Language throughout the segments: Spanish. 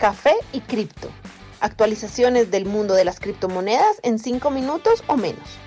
café y cripto. Actualizaciones del mundo de las criptomonedas en 5 minutos o menos.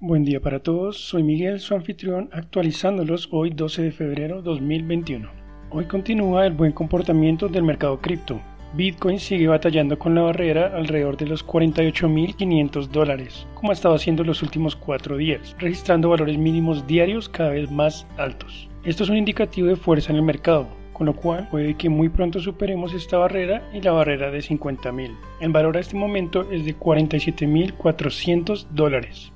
Buen día para todos, soy Miguel, su anfitrión, actualizándolos hoy 12 de febrero 2021. Hoy continúa el buen comportamiento del mercado cripto. Bitcoin sigue batallando con la barrera alrededor de los 48.500 dólares, como ha estado haciendo los últimos cuatro días, registrando valores mínimos diarios cada vez más altos. Esto es un indicativo de fuerza en el mercado, con lo cual puede que muy pronto superemos esta barrera y la barrera de 50.000. El valor a este momento es de 47.400 dólares.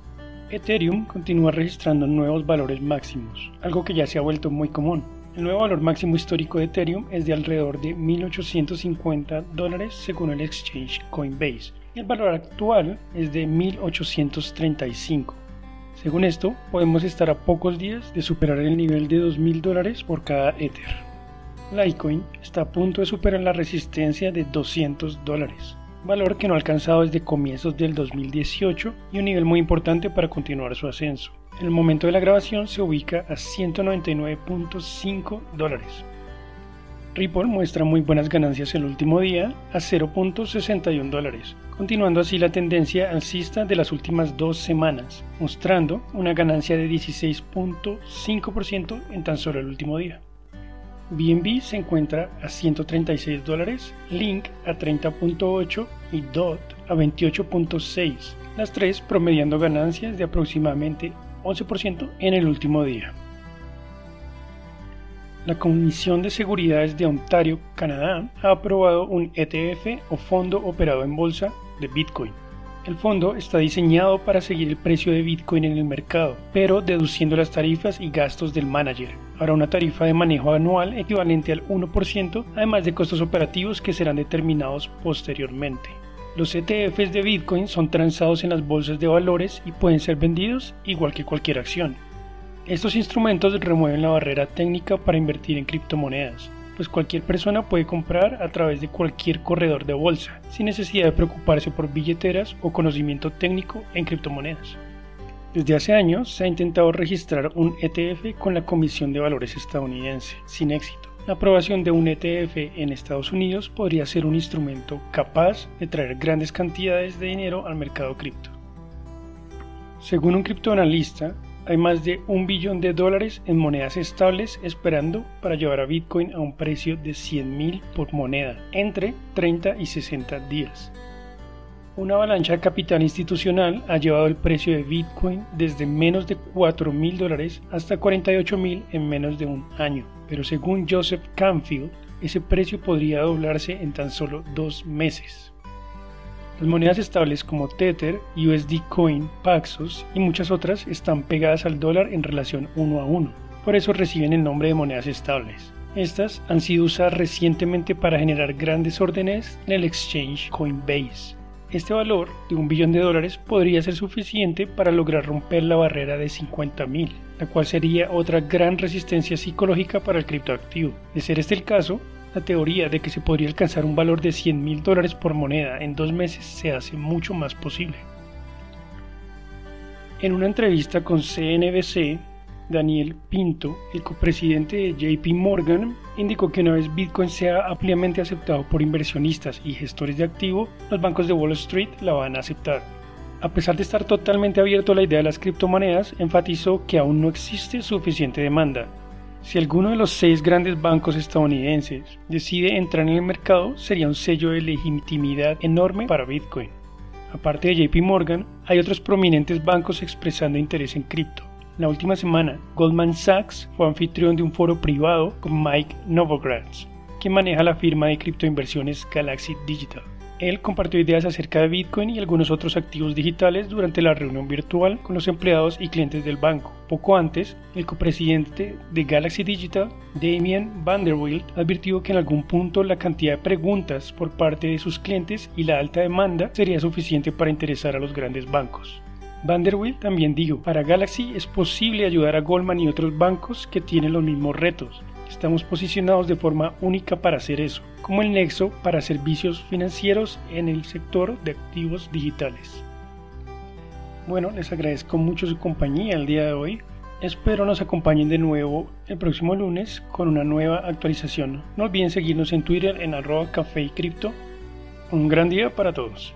Ethereum continúa registrando nuevos valores máximos, algo que ya se ha vuelto muy común. El nuevo valor máximo histórico de Ethereum es de alrededor de 1.850 dólares según el exchange Coinbase el valor actual es de 1.835. Según esto, podemos estar a pocos días de superar el nivel de 2.000 dólares por cada Ether. Litecoin está a punto de superar la resistencia de 200 dólares, valor que no ha alcanzado desde comienzos del 2018 y un nivel muy importante para continuar su ascenso. En el momento de la grabación se ubica a 199.5 dólares. Ripple muestra muy buenas ganancias el último día a 0.61 dólares, continuando así la tendencia alcista de las últimas dos semanas, mostrando una ganancia de 16.5% en tan solo el último día. BNB se encuentra a 136 dólares, Link a 30.8 y DOT a 28.6, las tres promediando ganancias de aproximadamente 11% en el último día. La Comisión de Seguridades de Ontario, Canadá, ha aprobado un ETF o fondo operado en bolsa de Bitcoin el fondo está diseñado para seguir el precio de Bitcoin en el mercado, pero deduciendo las tarifas y gastos del manager. Habrá una tarifa de manejo anual equivalente al 1%, además de costos operativos que serán determinados posteriormente. Los ETFs de Bitcoin son transados en las bolsas de valores y pueden ser vendidos igual que cualquier acción. Estos instrumentos remueven la barrera técnica para invertir en criptomonedas pues cualquier persona puede comprar a través de cualquier corredor de bolsa, sin necesidad de preocuparse por billeteras o conocimiento técnico en criptomonedas. Desde hace años se ha intentado registrar un ETF con la Comisión de Valores estadounidense, sin éxito. La aprobación de un ETF en Estados Unidos podría ser un instrumento capaz de traer grandes cantidades de dinero al mercado cripto. Según un criptoanalista, hay más de un billón de dólares en monedas estables esperando para llevar a Bitcoin a un precio de 100 mil por moneda entre 30 y 60 días. Una avalancha de capital institucional ha llevado el precio de Bitcoin desde menos de 4 mil dólares hasta 48 mil en menos de un año, pero según Joseph Canfield, ese precio podría doblarse en tan solo dos meses. Las monedas estables como Tether, USD Coin, Paxos y muchas otras están pegadas al dólar en relación uno a uno. Por eso reciben el nombre de monedas estables. Estas han sido usadas recientemente para generar grandes órdenes en el exchange Coinbase. Este valor de un billón de dólares podría ser suficiente para lograr romper la barrera de 50 mil, la cual sería otra gran resistencia psicológica para el criptoactivo. De ser este el caso, la teoría de que se podría alcanzar un valor de 100 mil dólares por moneda en dos meses se hace mucho más posible. En una entrevista con CNBC, Daniel Pinto, el copresidente de JP Morgan, indicó que una vez Bitcoin sea ampliamente aceptado por inversionistas y gestores de activo, los bancos de Wall Street la van a aceptar. A pesar de estar totalmente abierto a la idea de las criptomonedas, enfatizó que aún no existe suficiente demanda si alguno de los seis grandes bancos estadounidenses decide entrar en el mercado, sería un sello de legitimidad enorme para Bitcoin. Aparte de JP Morgan, hay otros prominentes bancos expresando interés en cripto. La última semana, Goldman Sachs fue anfitrión de un foro privado con Mike Novogratz, quien maneja la firma de criptoinversiones Galaxy Digital. Él compartió ideas acerca de Bitcoin y algunos otros activos digitales durante la reunión virtual con los empleados y clientes del banco. Poco antes, el copresidente de Galaxy Digital, Damien Vanderwilt, advirtió que en algún punto la cantidad de preguntas por parte de sus clientes y la alta demanda sería suficiente para interesar a los grandes bancos. Vanderwilt también dijo, para Galaxy es posible ayudar a Goldman y otros bancos que tienen los mismos retos, Estamos posicionados de forma única para hacer eso, como el nexo para servicios financieros en el sector de activos digitales. Bueno, les agradezco mucho su compañía el día de hoy. Espero nos acompañen de nuevo el próximo lunes con una nueva actualización. No olviden seguirnos en Twitter en arroba café y cripto. Un gran día para todos.